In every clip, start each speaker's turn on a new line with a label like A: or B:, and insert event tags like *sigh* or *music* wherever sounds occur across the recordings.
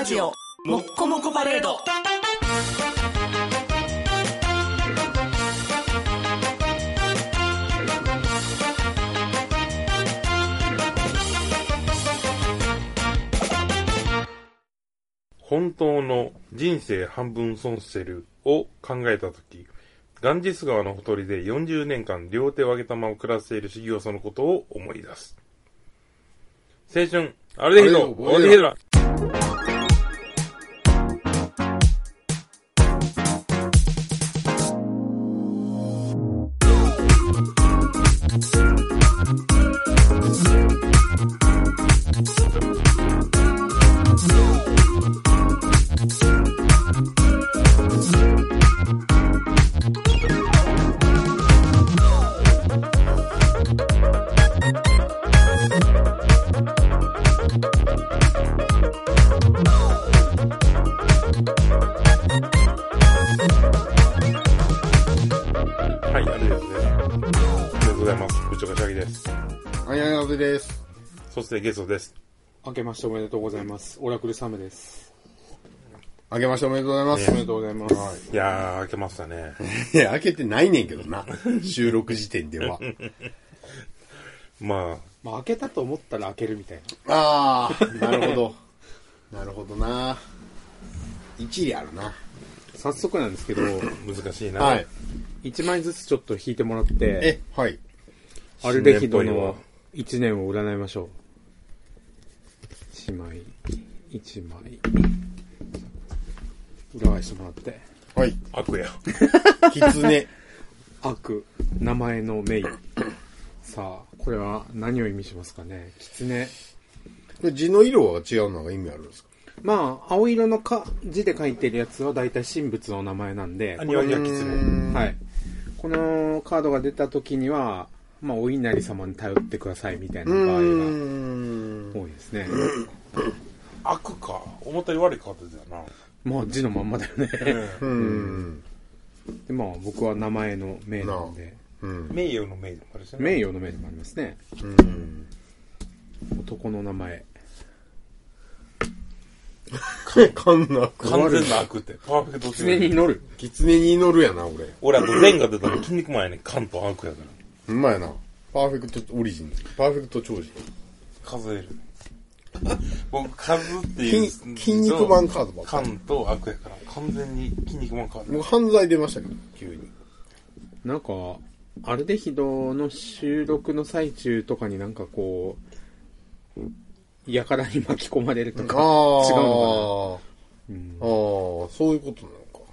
A: ラジオもっこもこパレード。
B: 本当の人生半分損してるを考えたとき、ガンジス川のほとりで40年間両手を上げたまま暮らしている修行僧のことを思い出す。青春、あれでひど、
C: あれでひど
B: おゲストです。
D: 明けましておめでとうございます。オラクルサムです。
C: あけましておめでとうございます。
D: おめでとうございます。
B: いやー、開けましたね。*laughs*
C: いや、開けてないねんけどな。収録時点では。
B: まあ、
D: まあ、開けたと思ったら開けるみたい
C: ああ、なるほど。なるほどな。一理あるな。
D: な。早速なんですけど、
B: 難しいな。
C: はい。
D: 1枚ずつちょっと引いてもらって、
C: え、はい。
D: アルデヒドの1年を占いましょう。1枚、1枚。裏返してもらって。
C: はい。
B: 悪や。
C: キツネ。
D: 悪、名前のメイ。さあ、これは何を意味しますかね？狐。
C: これ字の色が違うのが意味あるんですか？
D: まあ、青色のか字で書いてるやつは大体神仏の名前なんで、
B: あ、庭木はキツネ。
D: はい。このカードが出た時には、まあ、お稲荷様に頼ってくださいみたいな場合が。多いですね。*coughs*
B: 悪か。思ったより悪いカードだよ
D: まあ、字のまんまだよね。で、まあ、僕は名前の名なんで、
C: うん。
B: 名誉の名でもあるしね。
D: 名誉の名でもありますね。
C: うん。
D: 男の名前。*laughs*
C: かんな。
B: 完全な悪って。パーフェクト
D: 狐に祈る。
C: キツネに祈るやな、俺。
B: 俺あと善が出たら筋肉マンやねん。関と悪やから。
C: ほんまやな。パーフェクトオリジン。パーフェクト超人。
B: 数える。*laughs* 僕、数っていう。
C: 筋筋肉マンカードばっかり
B: 関と悪やから。完全に筋肉マンカード。
C: もう犯罪出ましたけど、急に。
D: なんか、アルデヒドの収録の最中とかになんかこう、やからに巻き込まれるとか、
C: ああ。
D: 違うのうん
C: ああ、そういうことなのか。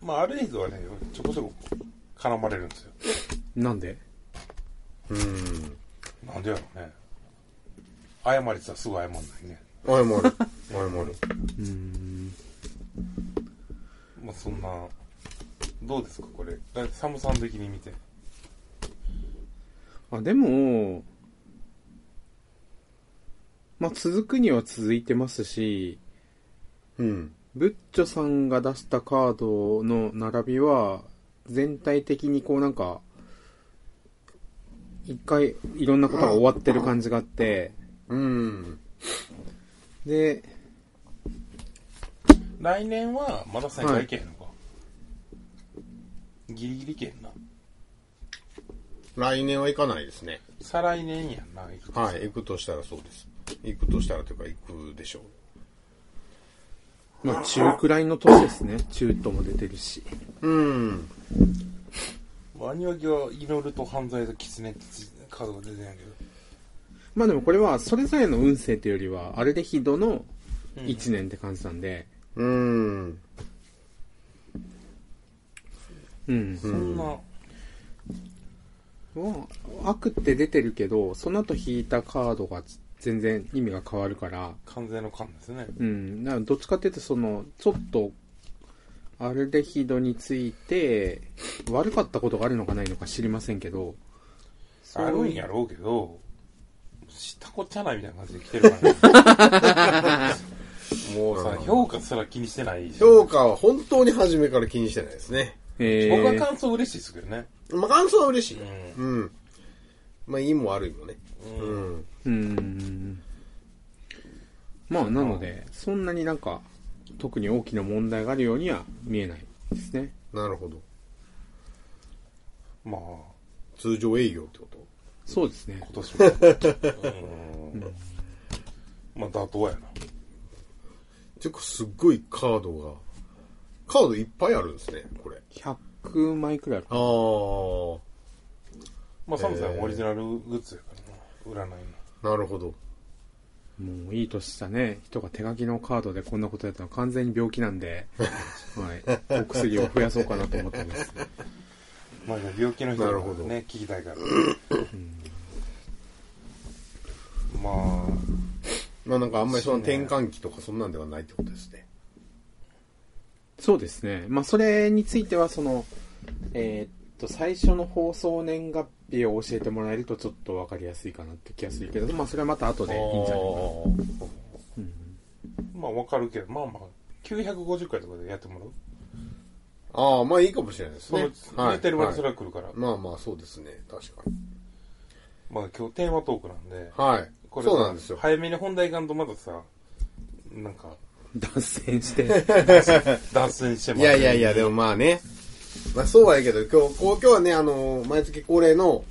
B: まあ、ある程度はね、ちょこちょこ絡まれるんですよ。
D: なんで？
C: うん。
B: なんでやろうね。謝りってさ、すぐ謝んないね。
C: 謝る。謝る。
D: うん。
B: まあ、そんな、どうですか、これ。だサムさん的に見て。
D: あ、でも、まあ、続くには続いてますし、
C: うん。
D: ブッチョさんが出したカードの並びは、全体的にこうなんか、一回いろんなことが終わってる感じがあって、
C: うん。
D: で、
B: 来年はまだ1000回いけへんのか。ギリギリいけへんな。
C: 来年は行かないですね。
B: 再来年やんな、行くと
C: はい、行くとしたらそうです。行くとしたらというか行くでしょ
D: まあ中くらいの年ですね。中とも出てるし。
C: う。うん。
B: ワニワギは祈ると犯罪と狐ってカードが出てんやけど。
D: まあでもこれはそれぞれの運勢というよりは、アルデヒドの1年って感じなんで、
C: うん。
D: うん。
B: そんな、
D: まあ悪って出てるけど、その後引いたカードが全然意味が変わるから、
B: 完全の勘ですね。
D: うん。だからどっちかっていうと、その、ちょっと、アルデヒドについて、悪かったことがあるのかないのか知りませんけど、
B: あるんやろうけど、知ったこっちゃないみたいな感じで来てるからね。*laughs* *laughs* もうさ、評価すら気にしてないし。
C: 評価は本当に初めから気にしてないですね。
D: え
B: 僕は
D: ー、
B: 感想嬉しいですけどね。
C: まあ、感想は嬉しい。
B: う
C: うん。まあ、いいも悪いもね。うん。
D: うん。まあ、なので、そんなになんか、特に大きな問題があるようには見えないですね。
C: なるほど。
B: まあ、
C: 通常営業ってこと？
D: そうですね。
B: 今年も。うん。まあ、妥当やな。
C: ていうか、すっごいカードが、カードいっぱいあるんですね、これ。
D: 100枚くらいある。
C: ああ、
B: まあ、サムさん
C: えー
B: オリジナルグッズやからな。占いの。
C: なるほど。
D: もういい年したね、人が手書きのカードでこんなことやったのは完全に病気なんで、*laughs* はい。お薬を増やそうかなと思ってます。
B: まあ、ね、病気の人
C: なるほど
B: がね、聞きたいから。まあ、
C: まあなんかあんまりその転換期とかそんなんではないってことですね。
D: そうですね。まあ、それについては、その、えーっと、最初の放送年月日を教えてもらえるとちょっとわかりやすいかなって気がするけど、まあ、それはまた後でいいんじゃないかな。
B: まあ、わかるけど、まあまあ、950回とかでやってもらう？
C: ああ、まあいいかもしれないです
B: その、
C: ね。
B: 言ってるまでそれ
C: はい
B: は来るから。
C: まあまあそうですね、確かに。
B: まあ、今日テーマトークなんで、
C: はい。
B: これ
C: そうなんですよ。
B: 早めに本題いかんとまださ、なんか、
D: 脱線して。*laughs*
B: 脱線してます
C: いやいやいや、でもまあね。まあそうはやけど、今日、こう今日はね、あの、毎月恒例の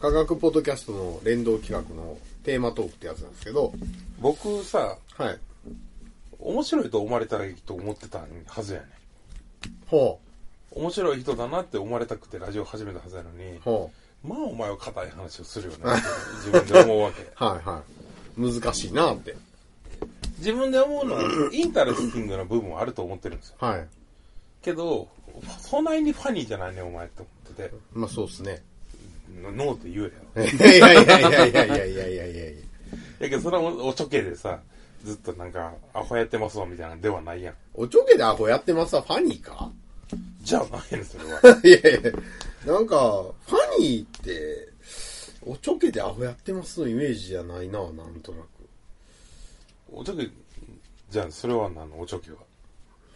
C: 科学ポッドキャストの連動企画のテーマトークってやつなんですけど、
B: 僕さ、
C: はい。
B: 面白いと思われたらいいと思ってたはずやね
C: ほ
B: 面白い人だなって思われたくてラジオ始めたはずやのに
C: う、、ほ
B: まあお前は硬い話をするよねって *laughs* 自分で思うわけ。
C: う。はいはい。難しいなって。
B: 自分で思うのは、 interesting な部分はあると思ってるんですよ。
C: はい。
B: けど、そんなに funny じゃないね、お前って思ってて、
C: まあそうですね。
B: ノーって言えよ。*laughs*
C: いやいやいやいやいやいやいやいやいやいや。
B: やけど、それはおおちょけでさ、ずっとなんか、アホやってますわ、みたいなのではないやん。
C: おちょけでアホやってますわ、ファニーか？
B: じゃあないねん、それは。*laughs*
C: いやいやなんか、ファニーって、おちょけでアホやってますのイメージじゃないな、なんとなく。
B: おちょけ、じゃあ、それは何のおちょけは？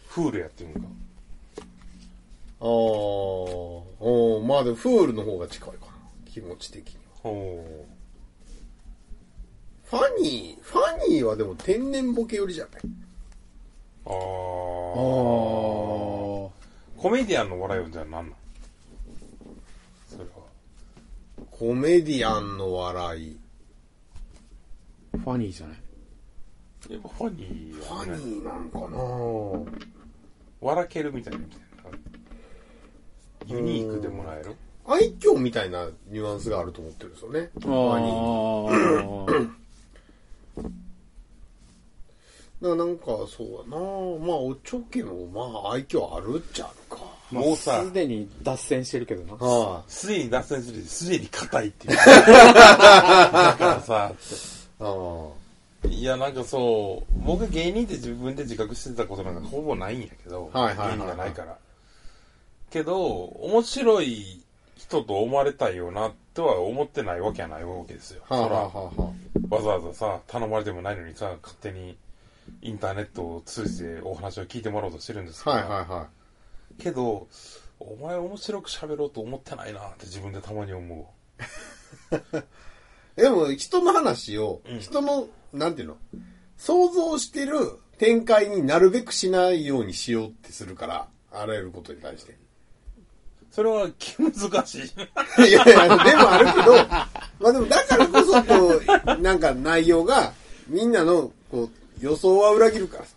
B: フールやっていうんか？
C: あーおーまあでもフールの方が近いかな。気持ち的には。
B: ほ
C: ファニー、ファニーはでも天然ボケ寄りじゃない？
B: う。あー。
D: あ
B: コメディアンの笑いはじゃあ何なの？それは。
C: コメディアンの笑い。
D: ファニーじゃない？
B: やっぱファニー
C: ファニーなんかな
B: 笑けるみたいなみたいな。ユニークでもらえる？
C: 愛嬌みたいなニュアンスがあると思ってるんですよね。
D: あ
C: だからなんかそうだなまあおちょけもまあ愛嬌あるっちゃあるか。
B: もうさ
D: す、でに脱線してるけどな。
C: は
B: すでに脱線するし、すでに硬いっていう。*laughs* だからさ、
C: あ。あ
B: いや、なんかそう、僕芸人って自分で自覚してたことなんかほぼないんやけど、
C: はいはいはいはい
B: 芸人がないから。けど、面白い人と思われたいよなとは思ってないわけはないわけですよ。
C: あ。はあ、はあ
B: そ
C: はあ
B: わざわざさ、頼まれてもないのにさ、勝手にインターネットを通じてお話を聞いてもらおうとしてるんです
C: あ、
B: けど、
C: はいはいは
B: けど、お前面白く喋ろうと思ってないなって自分でたまに思う。
C: い。*laughs* でも人の話を、
B: うん
C: 人の、なんていうの？想像してる展開になるべくしないようにしようってするから、あらゆることに対して。
B: それは気難しい。
C: いやいや、でもあるけど、まあでもだからこそ、こう、なんか内容が、みんなの、こう、予想は裏切るからさ。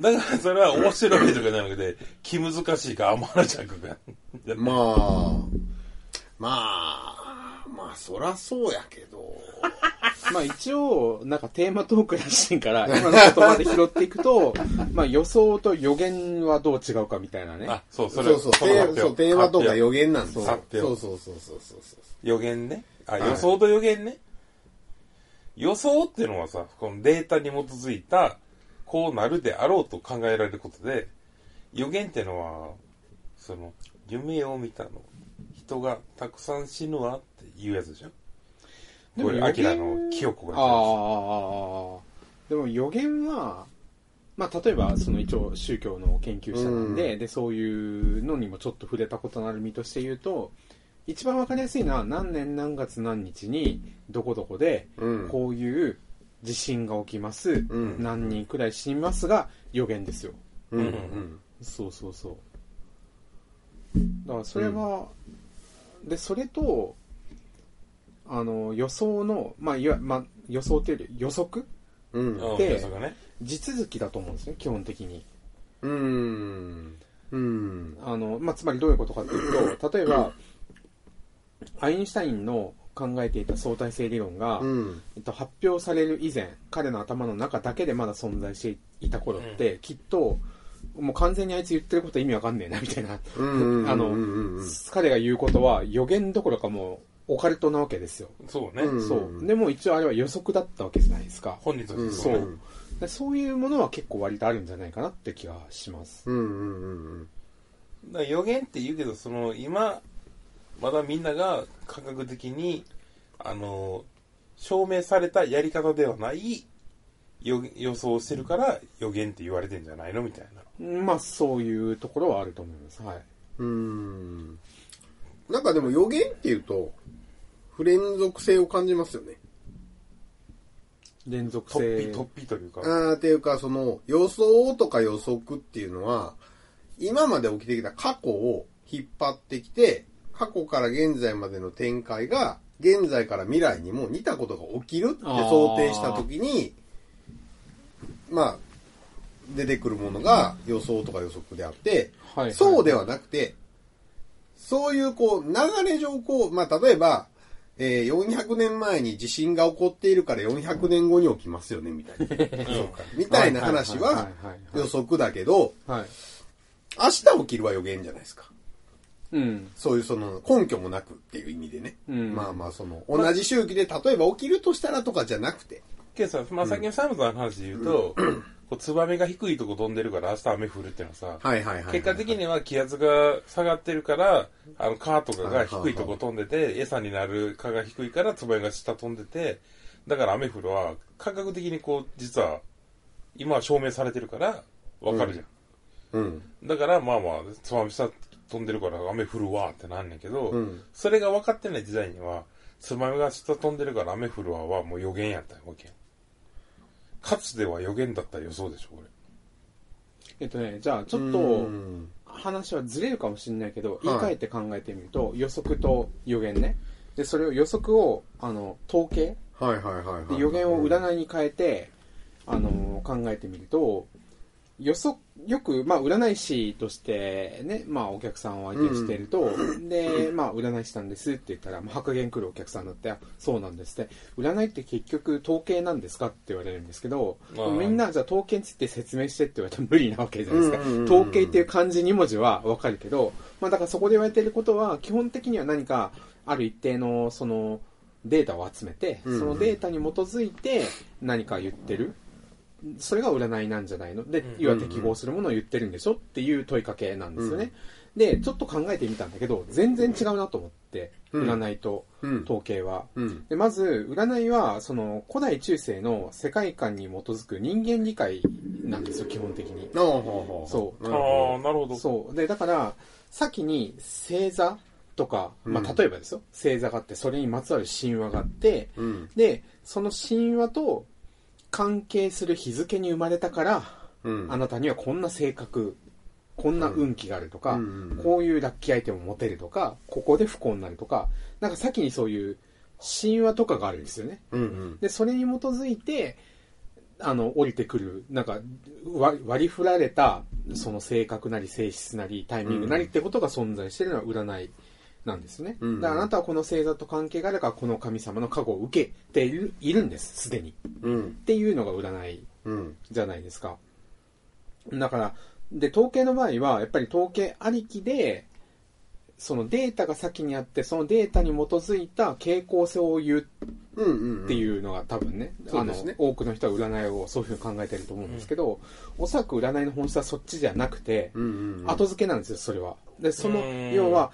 B: だからそれは面白いとかじゃなくて、気難しいか天の弱が。
C: まあ、まあ、まあ、そらそうやけど。*laughs*
D: まあ一応、なんかテーマトークらしいから、*laughs* 今の言葉で拾っていくと、まあ予想と予言はどう違うかみたいなね。
B: あ、そう、それ
C: そうそう、テー
B: そ
C: うテーマとか
B: 発
C: 予言なんですよ。そうそうそうそうそうそう。
B: 予言ね。あ、
C: はい
B: 予想と予言ね。予想っていうのはさ、このデータに基づいた、こうなるであろうと考えられることで、予言っていうのは、その、夢を見たの。人がたくさん死ぬわっていうやつでしょ？これ、アキラの清子が
D: ああ、でも予言は、まあ例えばその一応宗教の研究者なんで、
C: うん
D: で、そういうのにもちょっと触れたことのある身として言うと、一番わかりやすいのは何年何月何日にどこどこで
C: うん。
D: こういう地震が起きます、
C: ん
D: 何人くらい死にますが予言ですよ。
C: うん。う
B: うん
C: ん。
D: そうそうそう。だからそれは、で、それと、あの、予想の、まあ、いわ、まあ、予想っていうより予測
C: うん。
B: うん
D: で
B: 予測がね。
D: 地続きだと思うんですね、基本的に。
C: うん。うん。
D: あの、まあ、つまりどういうことかというと、*laughs* 例えば、アインシュタインの考えていた相対性理論が、
C: うん。
D: えっと、発表される以前、彼の頭の中だけでまだ存在していた頃って、きっと、もう完全にあいつ言ってること意味わかんねえな、みたいな。
C: うん。
D: あの
C: うんうん *laughs*
D: 彼が言うことは予言どころかもうオカルトなわけですよ。
B: そうね。
C: うん
D: そう。でも一応あれは予測だったわけじゃないですか。
B: 本人として
D: そう
B: ね。
D: でそういうものは結構割とあるんじゃないかなって気がします。
C: うんうんうん
B: だから予言って言うけど、その、今、まだみんなが科学的に、あの、証明されたやり方ではない予予想してるから予言って言われてんじゃないのみたいな。
D: まあそういうところはあると思います。はい。
C: うん。なんかでも予言っていうと、不連続性を感じますよね。
D: 連続性。
B: 突飛、突飛というか。
C: あーっていうか、その、予想とか予測っていうのは、今まで起きてきた過去を引っ張ってきて、過去から現在までの展開が、現在から未来にも似たことが起きるって想定したときに、まあ、出てくるものが予想とか予測であって、
D: はい
C: そうではなくて、そういうこう、流れ上こう、まあ、例えば、えー400年前に地震が起こっているから400年後に起きますよね、みたいな。みたいな話は予測だけど、
D: はい。
C: 明日起きるは予言じゃないですか。
D: うん。
C: そういうその根拠もなくっていう意味でね。
D: うん
C: まあまあその、同じ周期で例えば起きるとしたらとかじゃなくて。
B: けどさ、まあ、のサムさんの話で言うと、*clears throat* こうツバメが低いとこ飛んでるから明日雨降るっていうのはさ、
C: はいはいはいはい。
B: 結果的には気圧が下がってるから、あの、蚊とかが低いとこ飛んでて、餌になる蚊が低いから、ツバメが下飛んでて、だから雨降るは、科学的にこう、実は、今は証明されてるから、わかるじゃん。
C: うん。
B: だから、まあまあ、ツバメ下飛んでるから雨降るわってなんねんけど、
C: うん
B: それが分かってない時代には、ツバメが下飛んでるから雨降るわはもう予言やったわけやん。かつては予言だった予想でしょ、これ。
D: えっとね、じゃあちょっ
C: う
D: と
C: ん
D: 話はずれるかもしれないけど、
C: い
D: 言い換えて考えてみると、予測と予言ね。で、それを予測を、あの、統計
C: はいはいはいはい。
D: で予言を占いに変えて、あの考えてみると予測よく、まあ、占い師としてね、まあ、お客さんを相手していると、*laughs* で、まあ、占い師なんですって言ったら、まあ、白言来るお客さんだって、あそうなんですって、占いって結局統計なんですかって言われるんですけど、みんな、じゃあ統計について説明してって言われたら無理なわけじゃないですか。
C: うんうんうんうん
D: 統計っていう漢字2文字はわかるけど、まあ、だからそこで言われていることは、基本的には何か、ある一定の、その、データを集めて、
C: うんうん
D: そのデータに基づいて何か言ってる。それが占いなんじゃないの？で、
B: うん
D: 要は適合するものを言ってるんでしょっていう問いかけなんですよね。で、ちょっと考えてみたんだけど、全然違うなと思って、
C: うん
D: 占いと
C: うん
D: 統計は。
C: うん。
D: でまず、占いは、その、古代中世の世界観に基づく人間理解なんですよ、基本的に。
C: ああ、
D: そう
B: あ
C: なるほ
B: あ、なるほど。
D: そう。で、だから、先に星座とか、ま
C: うん
D: あ、例えばですよ、星座があって、それにまつわる神話があって、
C: ど。うん。
D: で、その神話と関係する日付に生まれたから、
C: うん。
D: あなたにはこんな性格、こんな運気があるとか、
C: うん
D: こういうラッキーアイテムを持てるとか、ここで不幸になるとか、なんか先にそういう神話とかがあるんですよね。
C: うんうん。
D: で、それに基づいて、あの、降りてくる、なんか、割割り振られた、その性格なり性質なりタイミングなりってことが存在しているのは占いなんですね。
C: うん
D: だからあなたはこの星座と関係があるから、この神様の加護を受けているいるんです、すでに。
C: うん。
D: っていうのが占い
C: うん。
D: じゃないですか。だから、で、統計の場合は、やっぱり統計ありきで、そのデータが先にあって、そのデータに基づいた傾向性を言う
C: うんうん。
D: っていうのが多分ね、あの
C: そうですね
D: 多くの人は占いをそういうふうに考えてると思うんですけど、おそらく占いの本質はそっちじゃなくて、
C: うんうんうん。
D: 後付けなんですよ、それは。で、その
B: うん、
D: 要は、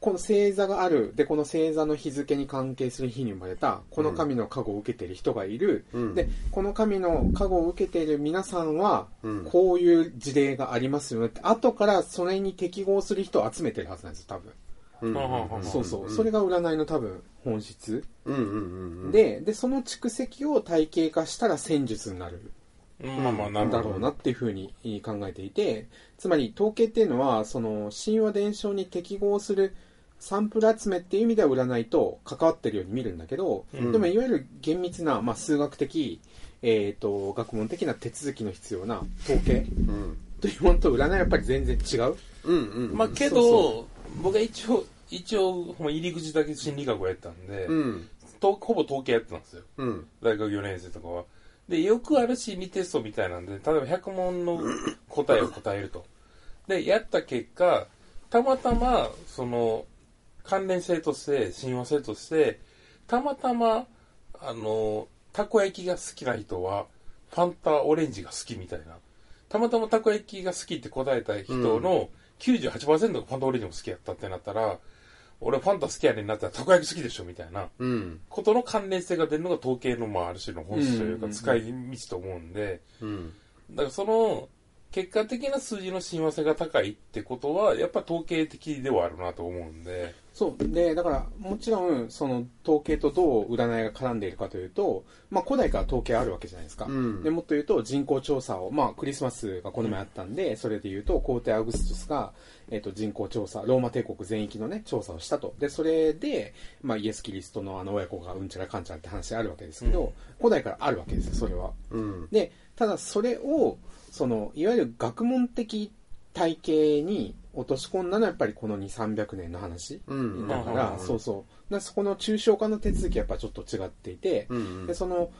D: この星座がある、で、この星座の日付に関係する日に生まれた、この神の加護を受けている人がいる、
C: うん
D: で、この神の加護を受けている皆さんは
C: うん、
D: こういう事例がありますよねって、後からそれに適合する人を集めてるはずなんですよ、多分。
C: うん
D: そうそう。それが占いの多分本質。
C: うんうんうんうん。、
D: で、で、その蓄積を体系化したら戦術になる。
B: まあまあ、なるほど。
D: だろうなっていうふうに考えていて、つまり統計っていうのは、その神話伝承に適合するサンプル集めっていう意味では占いと関わってるように見るんだけど、
C: うん
D: でもいわゆる厳密な、まあ、数学的、えっ、と、学問的な手続きの必要な統計
C: うん。
D: というものと占いはやっぱり全然違う。
C: うんうん。
B: まあけど、僕は一応、一応、入り口だけ心理学をやったんで、
C: うん。
B: とほぼ統計やってたんですよ。
C: うん。
B: 大学4年生とかは。で、よくある心理テストみたいなんで、例えば100問の答えを答えると。で、やった結果、たまたま、その、関連性として、親和性として、たまたま、あの、たこ焼きが好きな人は、ファンタオレンジが好きみたいな。たまたまたこ焼きが好きって答えた人の98%がファンタオレンジも好きやったってなったら、俺ファンタ好きやねんなったらたこ焼き好きでしょみたいな。
C: うん。
B: ことの関連性が出るのが統計の、まあ、ある種の本質というか、
D: うんうんうん
B: 使い道と思うんで、
C: うん。
B: だからその、結果的な数字の親和性が高いってことは、やっぱ統計的ではあるなと思うんで、
D: そう。で、だから、もちろん、その、統計とどう占いが絡んでいるかというと、まあ、古代から統計あるわけじゃないですか。
C: うん
D: で、もっと言うと、人口調査を、まあ、クリスマスがこの前あったんで、それで言うと、皇帝アウグストゥスが、えっ、と、人口調査、ローマ帝国全域のね、調査をしたと。で、それで、まあ、イエス・キリストのあの親子がうんちゃらかんちゃらって話あるわけですけど、
B: うん
D: 古代からあるわけですよ、それは。
C: うん。
D: で、ただそれを、その、いわゆる学問的体系に落とし込んだのはやっぱりこの2、300年の話。
C: うん。
D: だから、
B: うん
D: そうそう。だそこの抽象化の手続きはやっぱちょっと違っていて、
C: うん。
D: で、その、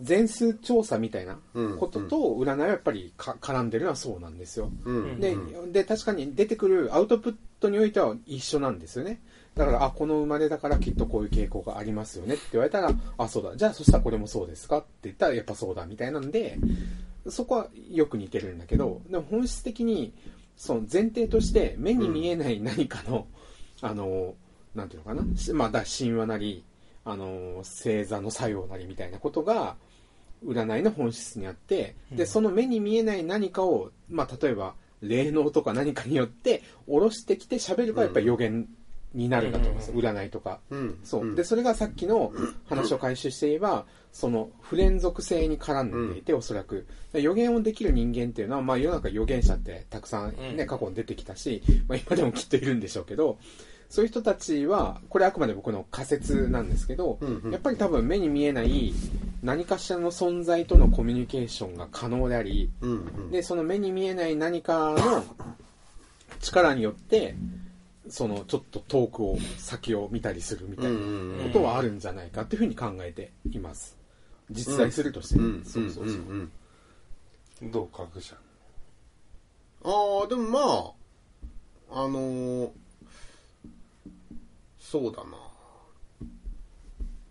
D: 全数調査みたいな
C: うん
D: ことと占いはやっぱりか絡んでるのはそうなんですよ。
C: うん。
D: で
C: うん、
D: で、確かに出てくるアウトプットにおいては一緒なんですよね。だから、あ、この生まれだからきっとこういう傾向がありますよねって言われたら、あ、そうだ。じゃあそしたらこれもそうですかって言ったらやっぱそうだみたいなんで、そこはよく似てるんだけど、でも本質的に、その前提として目に見えない何かの、あの、なんていうのかな。しまあ、だ神話なり、あの、星座の作用なりみたいなことが、占いの本質にあって、で、その目に見えない何かを、まあ、例えば、霊能とか何かによって、下ろしてきて喋るからやっぱり予言になるんだと思います。占いとか。
C: うん。
D: そう。で、それがさっきの話を回収して言えば、その不連続性に絡んでいて、おそらく。予言をできる人間っていうのは、まあ世の中予言者ってたくさんね、
B: うん
D: 過去に出てきたし、まあ今でもきっといるんでしょうけど、そういう人たちは、これあくまで僕の仮説なんですけど、
C: うんうん
D: やっぱり多分目に見えない何かしらの存在とのコミュニケーションが可能であり、
C: うん。
D: で、その目に見えない何かの力によって、そのちょっと遠くを先を見たりするみたいなことはあるんじゃないかっていうふうに考えています。実在するとしてね、
C: うん。
D: そうそうそう。
C: ん。
B: どう各社。
C: ああ、でもまあ、あのーそうだな。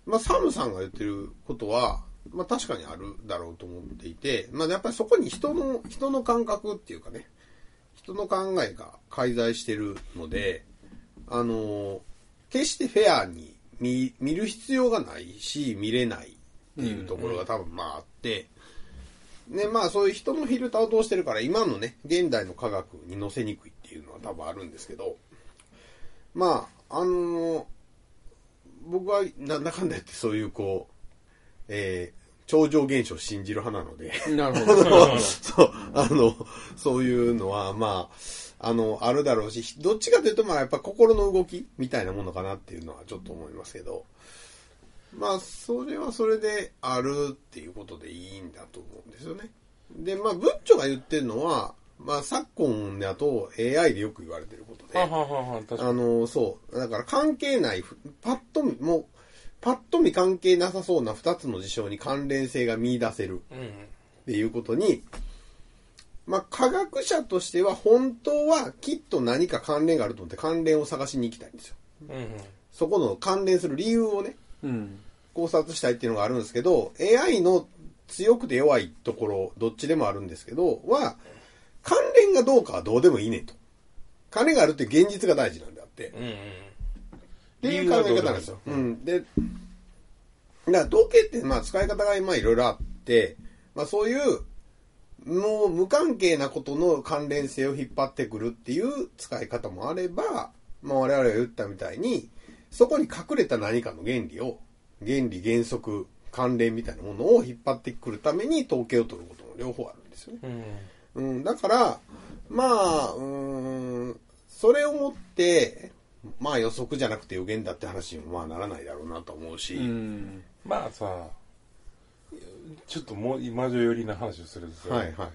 C: まあ、サムさんが言ってることは、まあ確かにあるだろうと思っていて、まあやっぱりそこに人の、人の感覚っていうかね、人の考えが介在してるので、あのー決してフェアに見見る必要がないし、見れないっていうところが多分まああって、ね、まあそういう人のフィルターを通してるから、今のね、現代の科学に載せにくいっていうのは多分あるんですけど、まあ、あの僕はなんだかんだ言ってそういうこう、えー超常現象を信じる派なので、*laughs*
D: なるほど。
C: そう、あの、そういうのは、まあ、あの、あるだろうし、どっちかというと、まあ、やっぱ心の動きみたいなものかなっていうのはちょっと思いますけど、まあ、それはそれであるっていうことでいいんだと思うんですよね。で、まあ、ブッチョが言ってるのは、まあ、昨今だと AI でよく言われてることで。あの、そう。だから関係ない、ふパッと見、もう、パッと見関係なさそうな二つの事象に関連性が見出せる
B: うん。
C: っていうことに、まあ、科学者としては本当はきっと何か関連があると思って関連を探しに行きたいんですよ。
B: うんうん。
C: そこの関連する理由をね、
D: うん。
C: 考察したいっていうのがあるんですけど、AI の強くて弱いところ、どっちでもあるんですけど、は、関連がどうかはどうでもいいねと。関連があるっていう現実が大事なんであって。
B: うんうん。
C: っていう考え方なんですよ。うん。で、だから統計ってまあ使い方が今いろいろあって、まあそういう、もう無関係なことの関連性を引っ張ってくるっていう使い方もあれば、まあ我々が言ったみたいに、そこに隠れた何かの原理を、原理原則、関連みたいなものを引っ張ってくるために統計を取ることも両方あるんですよね。
B: うん。
C: うん、だから、まあ、うーん、それをもって、まあ予測じゃなくて予言だって話にもまあならないだろうなと思うし、
D: うん。
B: まあさ、ちょっともう今女寄りな話をするとさ、
C: はいは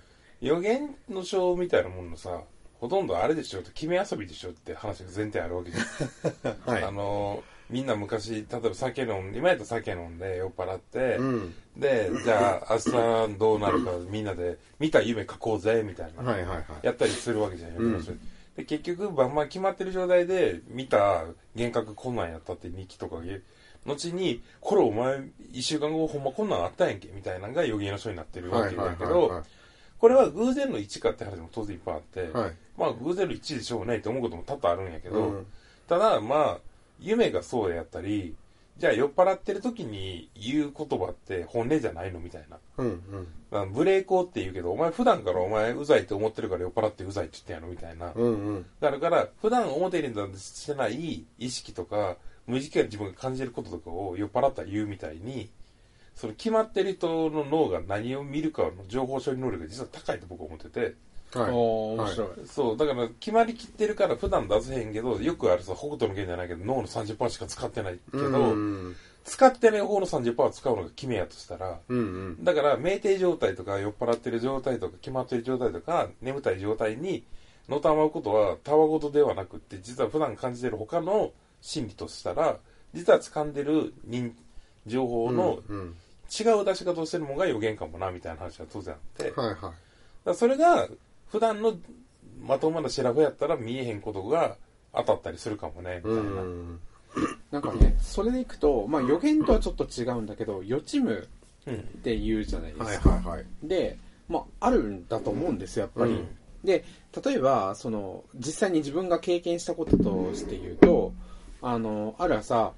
C: い。
B: 予言の書みたいなもののさ、ほとんどあれでしょって、決め遊びでしょって話が前提あるわけじゃん。*laughs*
C: はい。
B: あの、みんな昔、例えば酒飲んで、今やったら酒飲んで酔っ払って、
C: うん。
B: で、じゃあ明日どうなるかみんなで見た夢書こうぜ、みたいな。
C: はいはいはい。
B: やったりするわけじゃん、
C: うん
B: で結局、バンバン決まってる状態で見た幻覚こんなんやったって日記とかで、後に、これお前、一週間後ほんまこんなんあったやんけ、みたいなのが予言の書になってるわけだけど、これは偶然の一致かって話も当然いっぱいあって、
C: はい。
B: まあ偶然の一致でしょうがないと思うことも多々あるんやけど、
C: うん
B: ただまあ、夢がそうやったり、じゃあ酔っ払ってる時に言う言葉って本音じゃないのみたいな。
C: うんうん。
B: あのブレーコーって言うけど、お前普段からお前うざいって思ってるから酔っ払ってうざいって言ってんやろみたいな。
C: うんうん。
B: だから、普段表に出してない意識とか、無意識から自分が感じることとかを酔っ払ったら言うみたいに、その決まってる人の脳が何を見るかの情報処理能力が実は高いと僕は思ってて、
C: はい。
D: 面白い。
B: そう、だから決まりきってるから普段出せへんけど、よくあるさ、北斗の拳じゃないけど、脳の30%しか使ってないけど、
C: うん
B: 使ってない方の30%を使うのが決めやとしたら、
C: うんうん。
B: だから、酩酊状態とか、酔っ払ってる状態とか、決まってる状態とか、眠たい状態に、のたまうことは、たわごとではなくって、実は普段感じてる他の心理としたら、実は掴んでる人情報の
C: うん。
B: 違う出し方をしてるものが予言かもな、みたいな話が当然あって、
C: はいはい。
B: らそれが、普段のまともな調べやったら見えへんことが当たったりするかもね、み
C: う
B: たいな。
C: ん。
D: なんかね、それでいくと、まあ予言とはちょっと違うんだけど、予知夢
B: うん。
D: って言うじゃないですか。
C: はいはいはい。
D: で、まあ、あるんだと思うんですよ、やっぱり。
C: うん
D: で、例えば、その、実際に自分が経験したこととして言うと、あの、ある朝、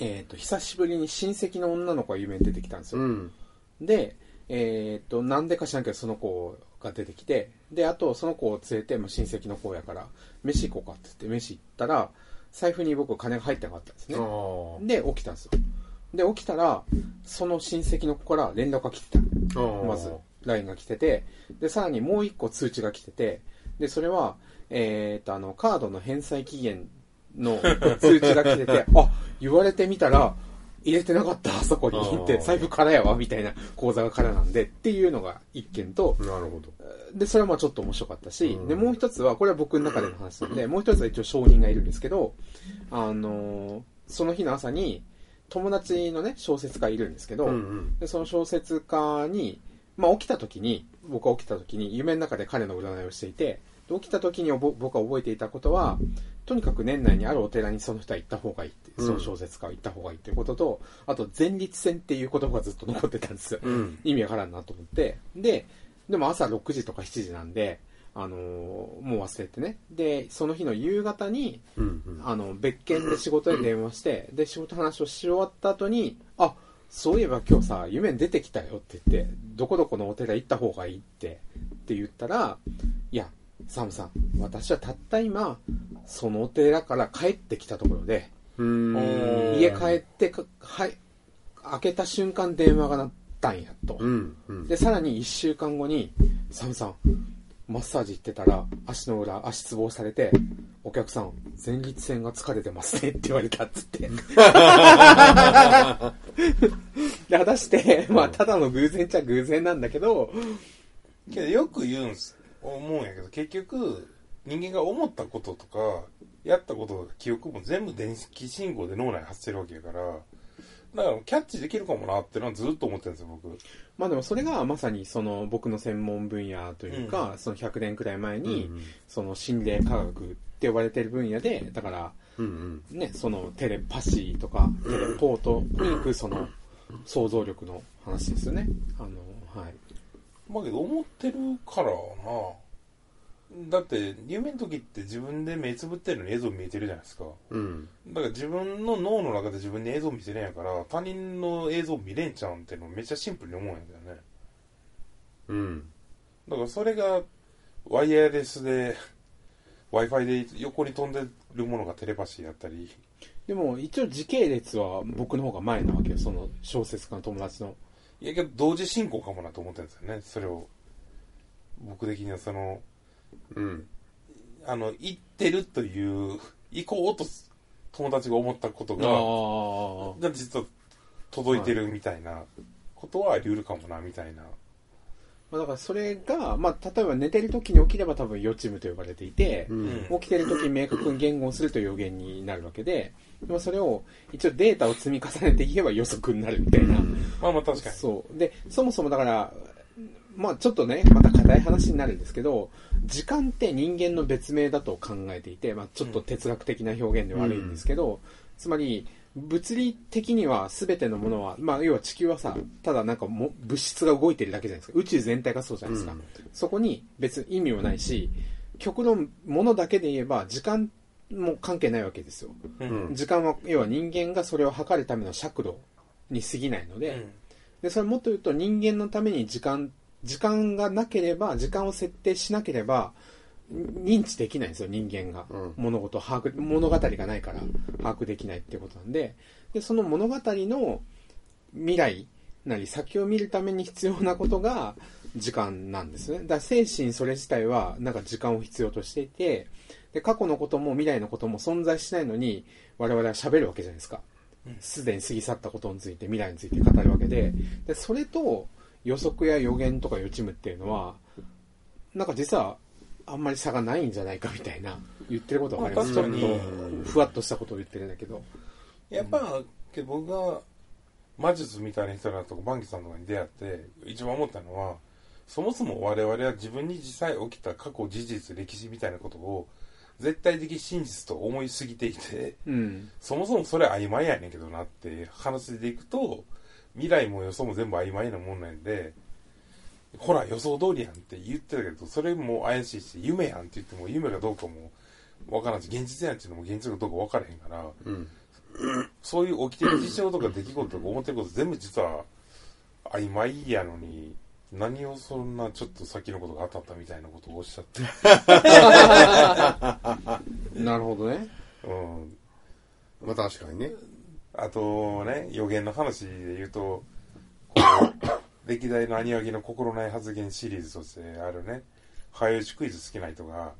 D: えっ、と、久しぶりに親戚の女の子が夢に出てきたんですよ。
C: うん。
D: で、えっ、と、なんでか知らんけど、その子が出てきて、で、あと、その子を連れて、まあ、親戚の子やから、飯行こうかって言って、飯行ったら、財布に僕金が入ってなかったんですね。
C: あ
D: で、起きたんですよ。で、起きたら、その親戚の子から連絡が来てた。
C: あ。
D: まず、LINE が来てて、で、さらにもう一個通知が来てて、で、それは、えっ、と、あの、カードの返済期限の通知が来てて、*laughs* あ、言われてみたら、入れてなかった、*laughs* あそこにって、財布空やわ、みたいな、口座が空なんで、っていうのが一件と、
C: なるほど。
D: で、それはまあちょっと面白かったし、
C: うん
D: で、もう一つは、これは僕の中での話なんで、もう一つは一応証人がいるんですけど、あのーその日の朝に、友達のね、小説家いるんですけど、
C: うんうん。
D: で、その小説家に、まあ起きた時に、僕は起きた時に、夢の中で彼の占いをしていて、で起きた時に僕は覚えていたことは、とにかく年内にあるお寺にその人は行った方がいいって、
C: うん
D: その小説家は行った方がいいっていうことと、あと前立腺っていう言葉がずっと残ってたんですよ。
C: うん。
D: 意味わからんなと思って。で、でも朝6時とか7時なんで、あのーもう忘れてね。で、その日の夕方に、
C: うんうん。
D: あの、別件で仕事で電話して、で、仕事の話をし終わった後に、あ、そういえば今日さ、夢に出てきたよって言って、どこどこのお寺行った方がいいって、って言ったら、いや、サムさん、私はたった今、そのお寺から帰ってきたところで、
C: うん。
D: 家帰ってか、はい、開けた瞬間電話が鳴ったんやと。
C: うん。うん。
D: で、さらに1週間後に、サムさん、マッサージ行ってたら、足の裏、足つぼをされて、お客さん、前立腺が疲れてますねって言われたっつって。*laughs* で、果たして、まあ、ただの偶然っちゃ偶然なんだけど、
B: けどよく言うんす、思うんやけど、結局、人間が思ったこととか、やったこととか記憶も全部電気信号で脳内に発してるわけやから、だからキャッチできるかもなってのはずっと思ってるんですよ、僕。
D: まあでもそれがまさにその僕の専門分野というか、その100年くらい前に、その心霊科学って呼ばれてる分野で、だから、
C: うんうん。
D: ね、そのテレパシーとか、テレポートに行くその想像力の話ですよね。あの、はい。
B: まあけど思ってるからな。だって、夢の時って自分で目つぶってるのに映像見えてるじゃないですか。
C: うん。
B: だから自分の脳の中で自分に映像見せれんやから、他人の映像見れんちゃうんってのめっちゃシンプルに思うんやけどね。
C: うん。
B: だからそれがワイヤレスで Wi-Fi で横に飛んでるものがテレパシーやったり、
D: でも一応時系列は僕の方が前なわけよ、その小説家の友達の。
B: いやけど同時進行かもなと思ってるんですよね、それを。僕的にはその、
C: うん。
B: あの、行ってるという、行こうと友達が思ったことが、実は届いてるみたいなことはあり得るかもな、みたいな。
D: まあ、だからそれが、まあ、例えば寝てる時に起きれば多分予知夢と呼ばれていて、
C: うん。
D: 起きてる時に明確に言語をすると予言になるわけで、でもそれを一応データを積み重ねていけば予測になるみたいな。
B: まあまあ確かに。
D: そう。で、そもそもだから、まあちょっとね、また硬い話になるんですけど、時間って人間の別名だと考えていて、まあちょっと哲学的な表現で悪いんですけど、つまり、物理的には全てのものは、まあ要は地球はさ、ただなんかも物質が動いてるだけじゃないですか。宇宙全体がそうじゃないですか。
C: うん
D: そこに別に意味もないし、極論ものだけで言えば時間も関係ないわけですよ。
B: うん。
C: うん
D: 時間は、要は人間がそれを測るための尺度に過ぎないので、
B: うん
D: で、それもっと言うと人間のために時間、時間がなければ、時間を設定しなければ、認知できないんですよ、人間が。
C: うん
D: 物事を把握、物語がないから把握できないっていうことなんで、で、その物語の未来なり先を見るために必要なことが時間なんですね。だから精神それ自体はなんか時間を必要としていて、で、過去のことも未来のことも存在しないのに我々は喋るわけじゃないですか。すでに過ぎ去ったことについて未来について語るわけで、で、それと予測や予言とか予知夢っていうのは、なんか実はあんまり差がないんじゃないかみたいな言ってることはわかります。ちょっとふわっとしたことを言ってるんだけど。
B: やっぱ、けど僕が魔術みたいな人だとかバンキさんとかに出会って一番思ったのはそもそも我々は自分に実際起きた過去事実歴史みたいなことを絶対的真実と思いすぎていて
D: うん。
B: そもそもそれ曖昧やねんけどなって話でいくと未来も予想も全部曖昧なもんなんでほら予想通りやんって言ってたけどそれも怪しいし夢やんって言っても夢かどうかもわからんし現実やんっていうのも現実かどうか分からへんから
C: うん。
B: そういう起きてる事象とか出来事とか思ってること全部実は曖昧やのに、何をそんなちょっと先のことが当たったみたいなことをおっしゃって。*laughs*
D: なるほどね。
B: うん。
C: まあ確かにね。
B: あとね、予言の話で言うと、こう、*coughs* 歴代のアニワギの心ない発言シリーズとしてあるね、早打ちクイズ好きな人が、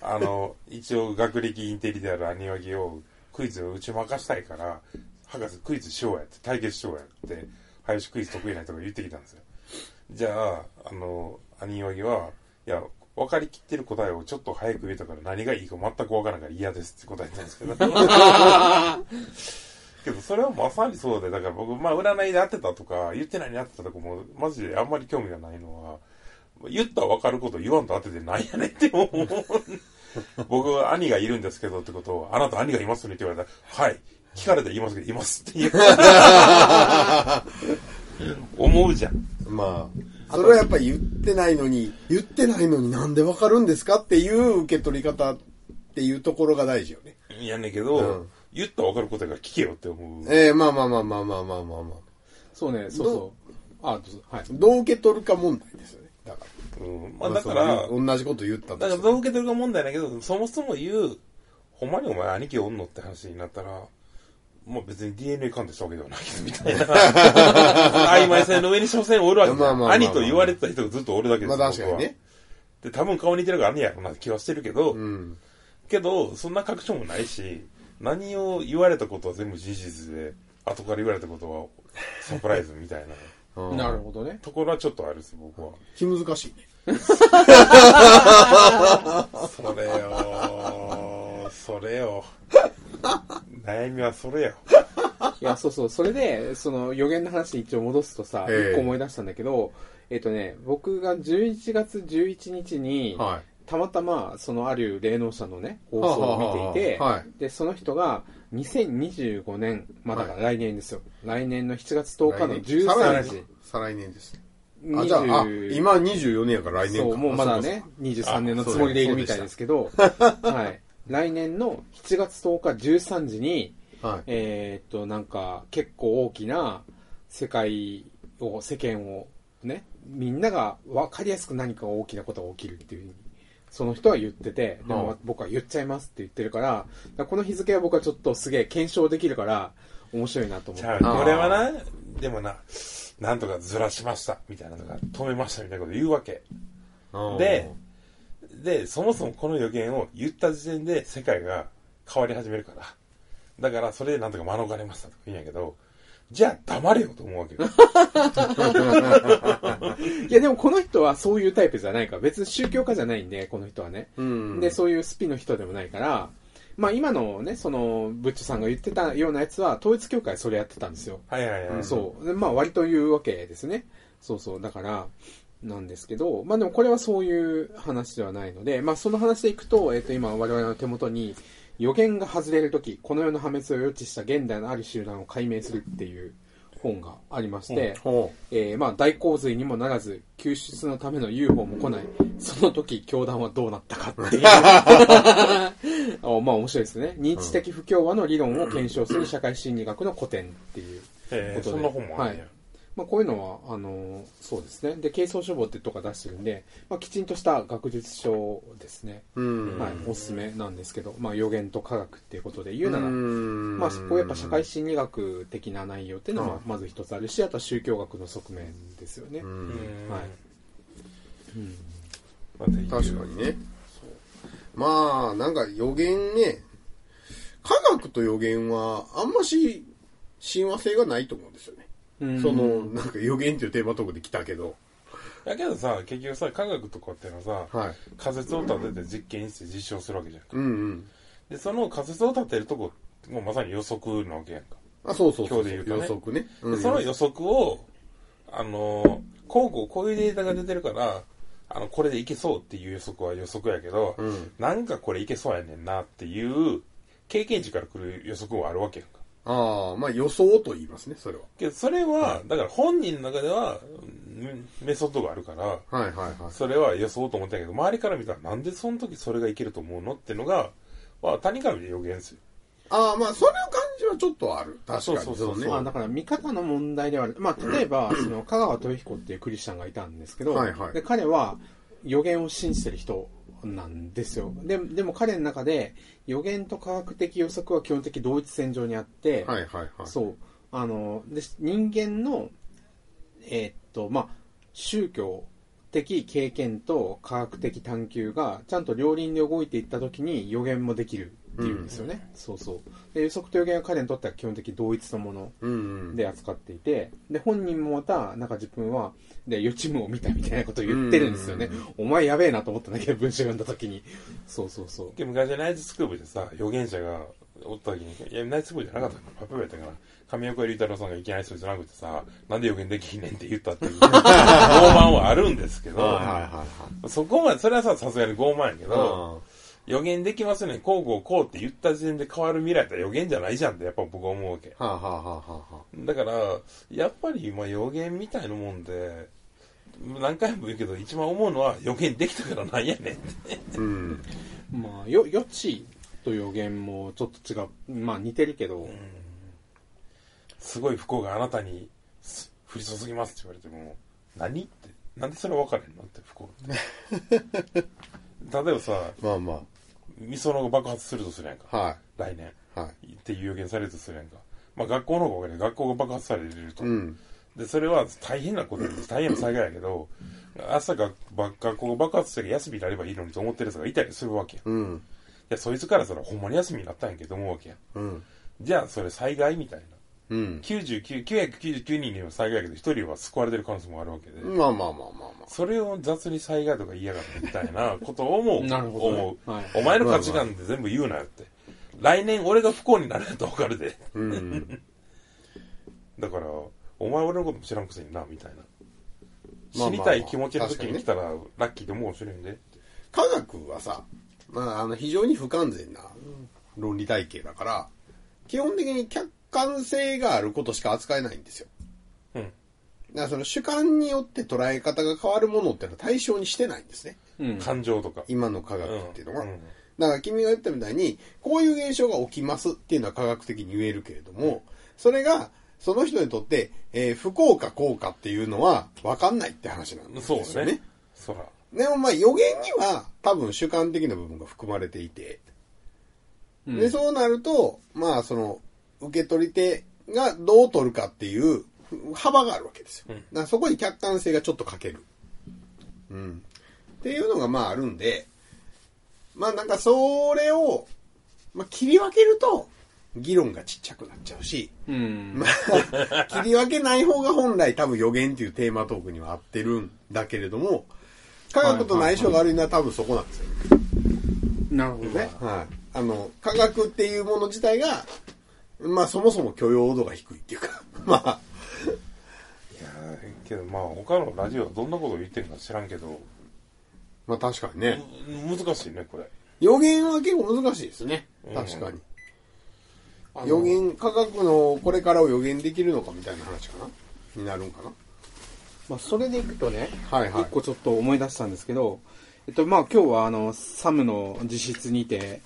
B: あの、一応学歴インテリであるアニワギをクイズを打ち負かしたいから、博士クイズしようやって、対決しようやって、早打ちクイズ得意な人が言ってきたんですよ。じゃあ、あの、アニワギは、いや、分かりきってる答えをちょっと早く言えたから何がいいか全く分からんから嫌ですって答えたんですけど。*laughs* けどそれはまさにそうで、だから僕、まあ占いで当てたとか、言ってないに当てたとかも、マジであんまり興味がないのは、言ったら分かること言わんと当ててなんやねんって思う。僕は兄がいるんですけどってことを、あなた兄がいますねって言われたら、はい。聞かれたら言いますけど、いますって言う。*laughs* 思うじゃん。
C: まあ、それはやっぱり言ってないのに、言ってないのになんでわかるんですかっていう受け取り方っていうところが大事よね。
B: いやねんけど、
C: うん
B: 言ったら分かることやから聞けよって思う。
C: ええまあまあまあまあまあまあまあまあ。
D: そうね、そうそう。あ、どうぞ。はい。
C: どう受け取るか問題ですよね。だか
B: うん。ま
C: ら。
B: あだから、
C: そう同じこと言ったとして
B: だからどう受け取るか問題だけど、そもそも言う、ほんまにお前兄貴おんのって話になったら、まあ別に DNA 鑑定したわけではないけど、みたいな。*laughs* 曖昧性の上に所詮おるわけ
C: まあまあまあまあ
B: 兄と言われてた人がずっとおるだけです
C: まあ確かにね。
B: 僕はで、多分顔似てるから兄やろなって気はしてるけど、
C: うん。
B: けど、そんな確証もないし、何を言われたことは全部事実で、後から言われたことはサプライズみたいな
C: うん
D: なるほどね。
B: ところはちょっとあるです、僕は。
C: 気難しいね。*laughs*
B: それよそれよ悩みはそれよ。
D: いや、そうそう。それで、その予言の話に一応戻すとさ、
C: ええ
D: 一個思い出したんだけど、えっとね、僕が11月11日に、
C: は
D: たまたま、そのある霊能者のね、放送を見ていて、
C: はあはあはあはい
D: で、その人が、2025年、まあだから来年ですよ。来年の7月10日の13時。
C: 再来年ですね。あ、じゃあ、あ、
D: 20
C: 今24年やから来年か。
D: そう、もうまだ
C: あ
D: ね、23年のつもりでいるみたいですけど、はい。来年の7月10日13時に、
C: はい。
D: えーっと、なんか、結構大きな世界を、世間をね、みんなが分かりやすく何か大きなことが起きるっていうふうにその人は言ってて、で
C: うん
D: も僕は言っちゃいますって言ってるから、だからこの日付は僕はちょっとすげえ検証できるから、面白いなと思って。
B: じゃあ、俺はな、でもな、なんとかずらしました、みたいなのが、止めました、みたいなこと言うわけ。で、で、そもそもこの予言を言った時点で世界が変わり始めるから。だから、それでなんとか免れましたとか言うんやけど、じゃあ黙れよと思うわけよ。*laughs*
D: いやでもこの人はそういうタイプじゃないから、別に宗教家じゃないんで、この人はね。
C: うん。
D: で、そういうスピの人でもないから、まあ今のね、その、ブッチョさんが言ってたようなやつは、統一教会それやってたんですよ。
B: はいはいはい。
D: そう。でまあ割と言うわけですね。そうそう。だから、なんですけど、まあでもこれはそういう話ではないので、まあその話でいくと、えっ、と今我々の手元に予言が外れるとき、この世の破滅を予知した現代のある集団を解明するっていう本がありまして、
C: ほ
D: えーまあ大洪水にもならず、救出のための UFO も来ない。その時、教団はどうなったかっていう。*laughs* あまあ面白いですね。認知的不協和の理論を検証する社会心理学の古典っていうことで。
B: へえそんな本もあるんや。
D: はいまあ、こういうのは、あのそうですね。で、軽装書房ってとか出してるんで、まあ、きちんとした学術書ですね。はい、おすすめなんですけど、まあ、予言と科学っていうことで言うなら、
C: ん
D: まあ、そこやっぱ社会心理学的な内容っていうのは
C: うん
D: まず一つあるし、あとは宗教学の側面ですよね。はい。うん
B: まあ
C: 確かにね。まあ、なんか予言ね、科学と予言はあんまし親和性がないと思うんですよね。
D: うん
C: その、なんか予言っていうテーマトークで来たけど。
B: だけどさ、結局さ、科学とかっていうのはさ、
C: はい。
B: 仮説を立てて実験して実証するわけじゃんか。
C: うんうん。
B: で、その仮説を立てるとこ、もうまさに予測なわけやんか。
C: あ、そうそうそう
B: 今日で言うとね
C: 予測ね。
B: で
C: うん
B: その予測を、あのー、こうこうこういうデータが出てるから、あの、これでいけそうっていう予測は予測やけど、
C: うん。
B: なんかこれいけそうやねんなっていう、経験値から来る予測はあるわけやんか。
C: ああ、まあ予想と言いますね、それは。
B: けど、それは、だから本人の中では、うんメソッドがあるから、
C: はいはいはい。
B: それは予想と思ったんやけど、周りから見たらなんでその時それがいけると思うのってのが、まあ、他人から見て予言ですよ。
C: ああ、まあそれの感じはちょっとある。確かに。
B: そうそうそうそう
C: ね
D: まあ、だから見方の問題ではある。まあ、例えば、その、香川豊彦っていうクリスチャンがいたんですけど、
C: はいはい
D: で彼は予言を信じてる人なんですよ。ででも彼の中で予言と科学的予測は基本的同一線上にあって、
C: はいはいはい。
D: そう。あの、で、人間の、えーっと、まあ、宗教的経験と科学的探求がちゃんと両輪で動いていった時に予言もできるっていうんですよね。そうそう。で、予測と予言は彼にとっては基本的同一のもの
C: うんうん。
D: で扱っていて、で、本人もまた、なんか自分は、で、予知夢を見たみたいなことを言ってるんですよね。お前やべえなと思ったんだけど、文章読んだ時に。そうそうそう。
B: で昔ナイツスクープでさ、予言者がおった時に、いや、ナイツスクープじゃなかったパップやったかな。上岡龍太郎さんがいきなりそれじゃなくてさ、なんで予言できひんねんって言ったっていう、*laughs* 傲慢はあるんですけど、
C: はいはいはい
B: そこまで、それはさ、さすがに傲慢やけど、
C: は
B: 予言できますね、こうこうこうって言った時点で変わる未来って予言じゃないじゃんってやっぱ僕は思うわけ。
C: い。はあはあはあはあはあ。
B: だから、やっぱりまあ予言みたいなもんで、何回も言うけど、一番思うのは予言できたからなんやねんって。
C: うん。
D: まあ、よ、予知と予言もちょっと違う。まあ似てるけど、
B: すごい不幸があなたにす降り注ぎますって言われても、何って、なんでそれ分かれんのって不幸って。*laughs* 例えばさ、
C: まあま
B: みそのが爆発するとするやんか。
C: あ。はい。
B: 来年。
C: はい。
B: っていう予言されるとするやんか。まあ学校の方が分かる学校が爆発されると。
C: うん。
B: で、それは大変なことです。大変な災害やけど、朝がば学校が爆発して休みになればいいのにと思ってる人がいたりするわけやん。
C: うん。
B: で、そいつからしたらほんまに休みになったんやけど思うわけやん。
C: うん。
B: じゃあそれ災害みたいな。
C: うん。
B: 99、999人には災害やけど、1人は救われてる可能性もあるわけで、
C: まあまあまあまあまあ。
B: それを雑に災害とか言いやがってみたいなことを思う。*laughs*
D: なるほどね
B: 思う、
D: はい
B: お前の価値観で全部言うなよって。来年俺が不幸になるやとわかるで。
C: うん。
B: だから、お前俺のことも知らんくせにな、みたいな。
C: まあまあまあ
B: 知りたい気持ちの時
C: に
B: 来たら、ラッキーでも面白いんで。
C: 科学はさ、まあ、あの、非常に不完全な論理体系だから、基本的に客観性があることしか扱えないんですよ。
B: うん。
C: だからその主観によって捉え方が変わるものっていうのは対象にしてないんですね。
D: うん。
B: 感情とか。
C: 今の科学っていうのは。
B: うんうん
C: だから君が言ったみたいに、こういう現象が起きますっていうのは科学的に言えるけれども、それが、その人にとって、えー不幸か幸かっていうのは分かんないって話なんですよね。
B: そうね。そら。
C: でもまあ予言には多分主観的な部分が含まれていて、
D: うん
C: で、そうなると、まあその、受け取り手がどう取るかっていう幅があるわけですよ。
B: うん
C: だからそこに客観性がちょっと欠ける。うん。っていうのがまああるんで、まあなんかそれを、まあ切り分けると、議論がちっちゃくなっちゃうし、
D: うん。
C: まあ、切り分けない方が本来多分予言っていうテーマトークには合ってるんだけれども、科学との相性が悪いのは多分そこなんですよ。
D: なるほどね。
C: はい。あの、科学っていうもの自体が、まあそもそも許容度が低いっていうか、*laughs* まあ、
B: いやーけどまあ他のラジオはどんなことを言ってるか知らんけど、
C: まあ確かにね。
B: む難しいね、これ。
C: 予言は結構難しいですね。確かに。
D: あの
C: 予言、科学のこれからを予言できるのかみたいな話かな？になるんかな？
D: まあ、それでいくとね、
C: はいはい
D: 一個ちょっと思い出したんですけど、えっと、まあ今日はあの、サムの実質にて、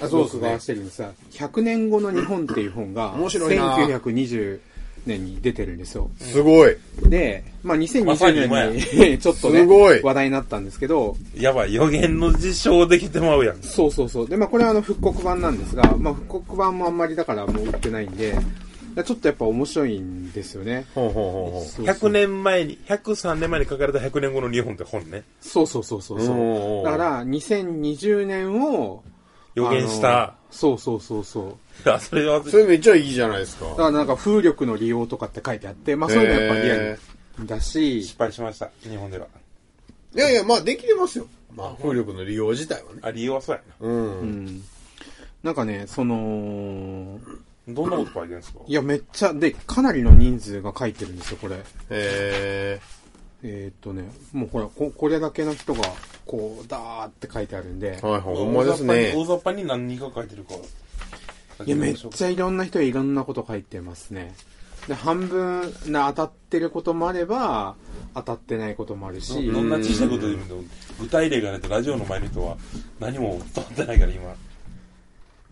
C: あそうですね
D: 録画してるんですが、100年後の日本っていう本が、
C: 面白いな
D: 1920年に出てるんですよ。
C: すごい。
D: で、まあ
B: まさ
D: 2020
B: に今や
D: 年に *laughs* ちょっとね
C: すごい、
D: 話題になったんですけど、
B: やばい、予言の実証できてまうやん。
D: そうそうそう。で、まあこれはあの復刻版なんですが、まあ復刻版もあんまりだからもう売ってないんで、ちょっとやっぱ面白いんですよね。
C: ほうほうほうほう。
D: そうそう
B: 100年前に、103年前に書かれた100年後の日本って本ね。
D: そうそうそうそう。だから、2020年を、
B: 予言した。
D: そうそうそうそう。*laughs*
B: あ、それは、
C: それめっちゃいいじゃないですか。
D: だからなんか風力の利用とかって書いてあって、まあそういうのやっぱリアルだし
B: 失、敗しました、日本では。
C: いやいや、まあできれますよ。まあ風力の利用自体はね。
B: あ、理由はそうや
C: うん。
D: うん。なんかね、その、
B: な。どんなこと書いてるんですか？
D: いやめっちゃ、で、かなりの人数が書いてるんですよ、これ。
C: へ
D: えーっとね、もうほら、ここれだけの人が、こう、ダーって書いてあるんで
C: ー。、はいはい、ほんまですね
B: 大。雑把に何人か書いてるか。
D: いや、めっちゃいろんな人がいろんなこと書いてますね。で、半分な当たってることもあれば、当たってないこともあるし、
B: どんな小さいことでも具体例がないとラジオの前の人は何も伝わってないから今。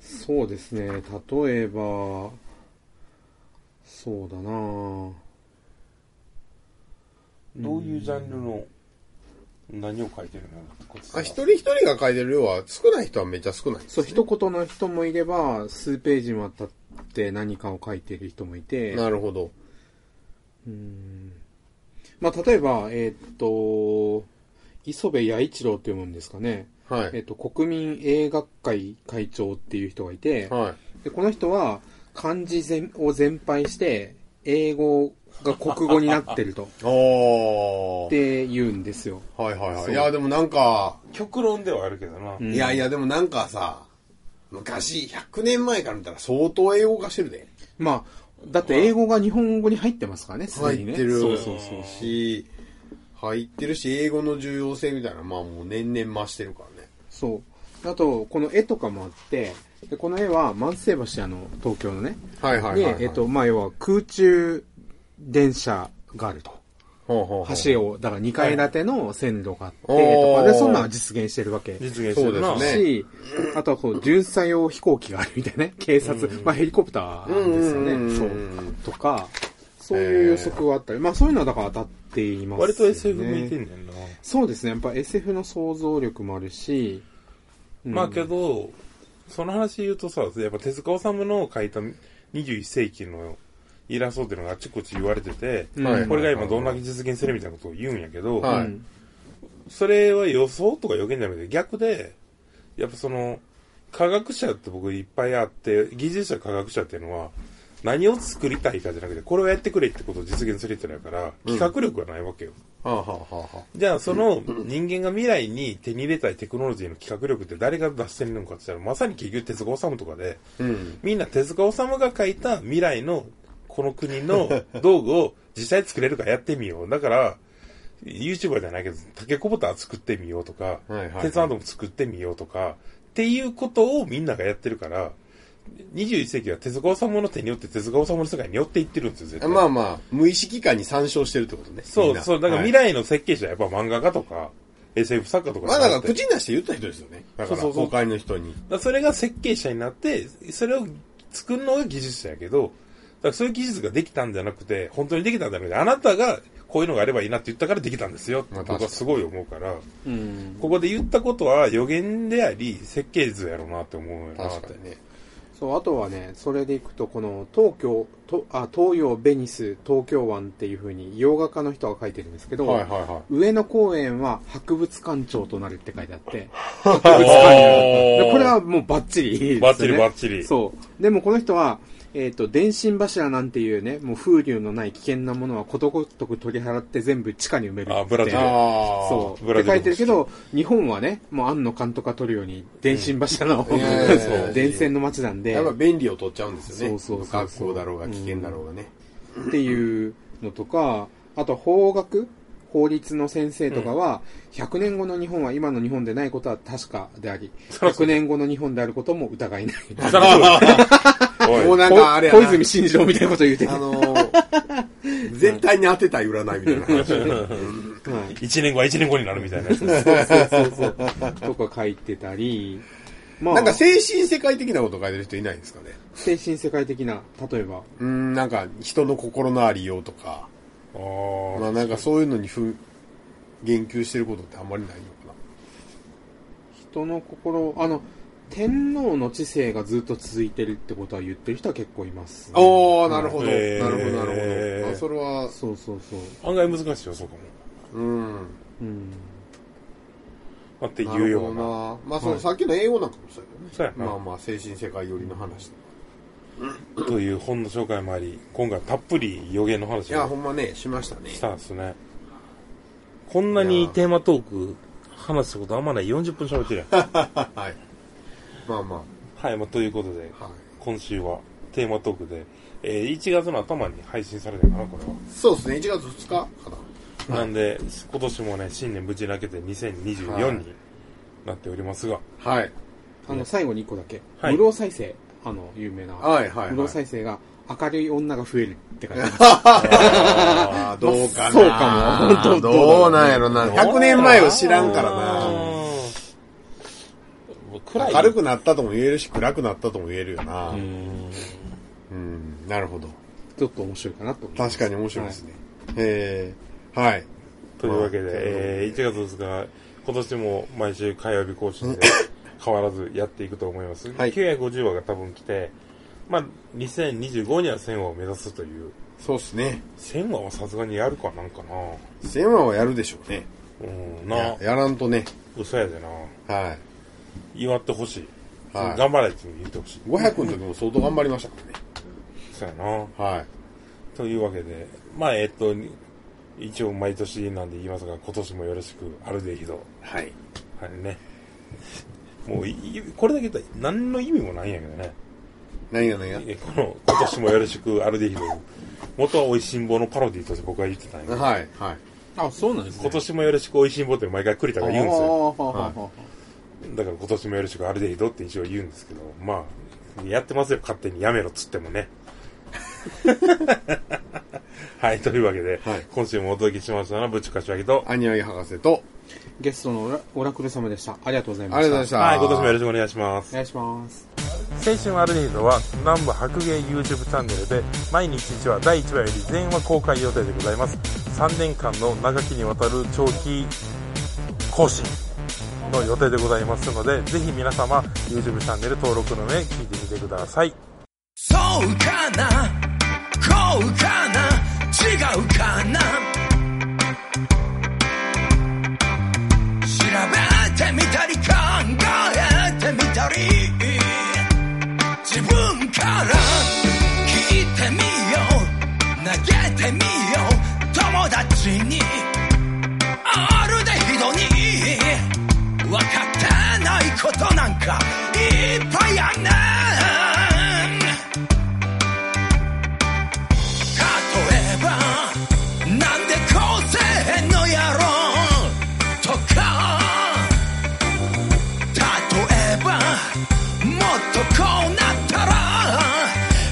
D: そうですね、例えば、そうだなぁ
B: どういうジャンルの何を書いてるの？
C: あ、一人一人が書いてる量は少ない人はめっちゃ少ない。
D: そう、一言の人もいれば、数ページも当たって何かを書いてる人もいて、
C: なるほど。
D: うんまあ、例えば、えーっと、磯部弥一郎って読むんですかね。
C: はい。
D: えっと、国民映画会会長っていう人がいて、
C: はい。
D: でこの人は漢字全を全廃して、英語が国語になってると。*laughs* って言うんですよ。
C: はいはいはい。いや、でもなんか、
B: 極論ではあるけどな。
D: うん
C: いやいや、でもなんかさ、昔、100年前から見たら相当英語化してるで。
D: まあ、だって英語が日本語に入ってますからね、すでにね。
C: 入ってる。
D: そうそうそう。
C: し、入ってるし、英語の重要性みたいな、まあもう年々増してるからね。
D: そう。あと、この絵とかもあって、でこの絵は万世橋、あの、東京のね。
C: はいはいはい、はい。
D: で、えっと、まあ、要は空中電車があると。
C: ほうほうほう、
D: 橋を、だから2階建ての線路があって、とかで、そんなのが実現してるわけ。
B: 実現してるな。
C: そうですね
D: し、あとはこう、巡査用飛行機があるみたいなね。警察、まあヘリコプターですよ
C: うんうんうん
D: ね。そう。とか、そういう予測はあったり、まあそういうのはだから当たっています、ね。
B: 割と SF 向いてんねんな。
D: そうですね。やっぱ SF の想像力もあるし、うん
B: まあけど、その話言うとさ、やっぱ手塚治虫の書いた21世紀のイラストっていうのがあちこち言われてて、
D: うん
C: はい
B: これが今どんだけ実現するみたいなことを言うんやけど、
C: はい
D: うん
B: それは予想とか予言じゃなくて逆で、やっぱその、科学者って僕いっぱいあって、技術者科学者っていうのは、何を作りたいかじゃなくて、これをやってくれってことを実現する人だから、企画力がないわけよ。
C: はあ、はあはあはあ、
B: じゃあその人間が未来に手に入れたいテクノロジーの企画力って誰が出してるのかって言ったら、まさに結局手塚治虫とかで、
C: うん。
B: みんな手塚治虫が書いた未来のこの国の *laughs* 道具を実際作れるかやってみよう。だから、YouTuber じゃないけど、タケコプター作ってみようとか、
C: はいはいはい
B: 鉄アートも作ってみようとか、っていうことをみんながやってるから、21世紀は手塚治虫の手によって手塚治虫の世界に寄っていってるんですよ、絶対。
C: まあまあ、無意識化に参照してるってことね。
B: そうそう、だから未
C: はい
B: 来の設計者はやっぱ漫画家とか、SF 作家とか
C: まあだから口に出して言った人ですよね。だから、公開の人に。
B: だからそれが設計者になって、それを作るのが技術者やけど、だからそういう技術ができたんじゃなくて、本当にできたんじゃなくて、あなたがこういうのがあればいいなって言ったからできたんですよ。
C: まあ
B: 僕はすごい思うから、
D: うん。
B: ここで言ったことは予言であり、設計図やろうなって思うよなって。
C: ね。
D: そう、あとはね、それでいくと、この東京、とあ東洋ベニス東京湾っていう風に洋画家の人が書いてるんですけど、
C: はいはいは
D: 上野公園は博物館長となるって書いてあって、*laughs* 博物館長でこれはもうバッチリね、
B: バッチリバッチリ
D: そう。でもこの人は、えっ、と、電信柱なんていうね、もう風流のない危険なものはことごとく取り払って全部地下に埋めるって。
B: あブラジ。
D: そう。
B: ブラジル
D: って書いてるけど、日本はね、もう庵野監督が取るように電信柱の、
C: いやいやいやいや
D: 電線の街なんで、
C: やっぱ便利を取っちゃうんですよね。
D: そうそうそう
C: だろうが危険だろうがね。
D: っていうのとか、あと法学法律の先生とかは、100年後の日本は今の日本でないことは確かであり、100年後の日本であることも疑いない。*laughs*
C: もうなんかあれ
D: 小泉進次郎みたいなこと言うてる。
C: あのー、*laughs* 絶対に当てたい占いみたいな話ね。
D: はい
B: 一年後は一年後になるみたいな。*laughs*
D: そうそうそう。とか書いてたり、まあ、
C: なんか精神世界的なこと書いてる人いないんですかね。
D: 精神世界的な、例えば、
C: うん、なんか人の心のありようとか、
B: あー
C: まあなんかそういうのにふ言及してることってあんまりないのか
D: 人の心、あの、天皇の知性がずっと続いてるってことは言ってる人は結構います、
C: な。おー、なるほど。
B: ー
C: るほど、なるほど。あ、それは、
D: そうそうそう。
B: 案外難しいよ、そこも。
C: うん。
D: うん。
B: まあって
C: なるほど
B: いうような。
C: な。まあそのさっきの英語なんかもそう
B: そうやな
C: やね。まあまあ精神世界寄りの話。
B: という本の紹介もあり、今回たっぷり予言の話
C: いや、ほ
B: を
C: んまね、しましたね。
B: したんですね。こんなにテーマトーク話したことあんまない40分喋ってるやん。*laughs*
C: はい。まあま
B: はい、まあ、ということで、
C: あ、はい。
B: 今週はテーマトークで、えー1月の頭に配信されたかな、これは。
C: そうですね、1月2日かな。
B: なんで、今年もね、新年無事に明けて2024
C: はい
B: になっておりますが、
C: はい。
D: あの、最後に1個だけ。
B: はい
D: 無労再生、あの、有名な。
C: はいはい
D: 再生が、明るい女が増えるって書いてある。*laughs*
C: ああ、どうかな。
D: そうかも本当
C: どうなんやろな。100年前を知らんからな。明るくなったとも言えるし、暗くなったとも言えるよな。
B: う
C: うん、
B: ん
C: なるほど。
D: ちょっと面白いかなと。
C: 確かに面白いですね。へえ、はい。
B: というわけで、
C: まあ
B: えー1月2日、今年も毎週火曜日更新で *laughs* 変わらずやっていくと思います。
C: はい
B: 950話が多分来て、まあ、2025には1000話を目指すという。
C: そうっすね。
B: 1000話はさすがにやるかなんかな。
C: 千話はやるでしょうね。
B: うん、な
C: や、やらんとね。
B: 嘘やでな。
C: はい。
B: 祝ってほしい。
C: はい
B: 頑張れって言ってほしい。
C: 500の時も相当頑張りましたからね。
B: そうやな。
C: はい。
B: というわけで、まあ、えっと、一応毎年なんで言いますが、今年もよろしく、アルデヒド。
C: はい。
B: はいね。もうい、これだけ言ったら何の意味もないんやけどね。
C: 何が何が？
B: えこの、今年もよろしく、アルデヒド。元は美味しんぼのパロディとして僕は言ってたんやけど、
C: はい、はい。
D: あ、そうなんですね。
B: 今年もよろしく美味しんぼって毎回栗田が言うんですよ。
D: あーはあはあはあ
B: だから今年もよろしくアルデヒドって一応言うんですけど、まあ、やってますよ、勝手にやめろっつってもね。*laughs* はい、というわけで、
C: はい
B: 今週もお届けしましたのは、ぶちかしわぎと、
C: アニワギ博士と、
D: ゲストのオラオラクル様でした。ありがとうございました。
C: ありがとうございました。
B: はい、今年もよろしくお願いします
D: お。願いします。
B: 青春アルデヒドは南部白芸 YouTube チャンネルで毎日1話第1話より全話公開予定でございます3年間の長きにわたる長期更新の予定でございますのでぜひ皆様 YouTube チャンネル登録の上聞いてみてください
A: そうかな？こうかな？違うかな？てみたり考えてみたり。自分から聞いてみよう。投げてみよう。友達に。あるでひどに。分かってないことなんかいっぱいあんねん。こうなったら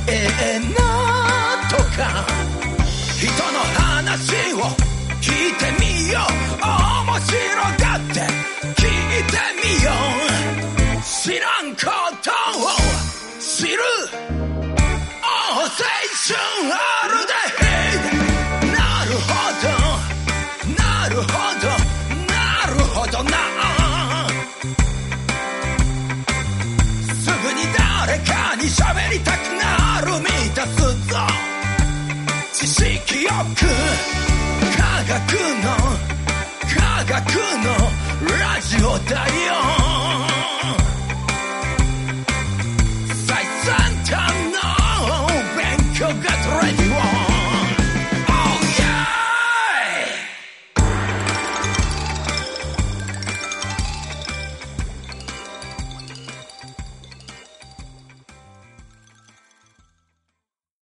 A: ええなとか人の話を聞いてみよう。面白がって聞いてみよう。知ら学の。科学の。ラジオだよ最先端の勉強が取れるよ。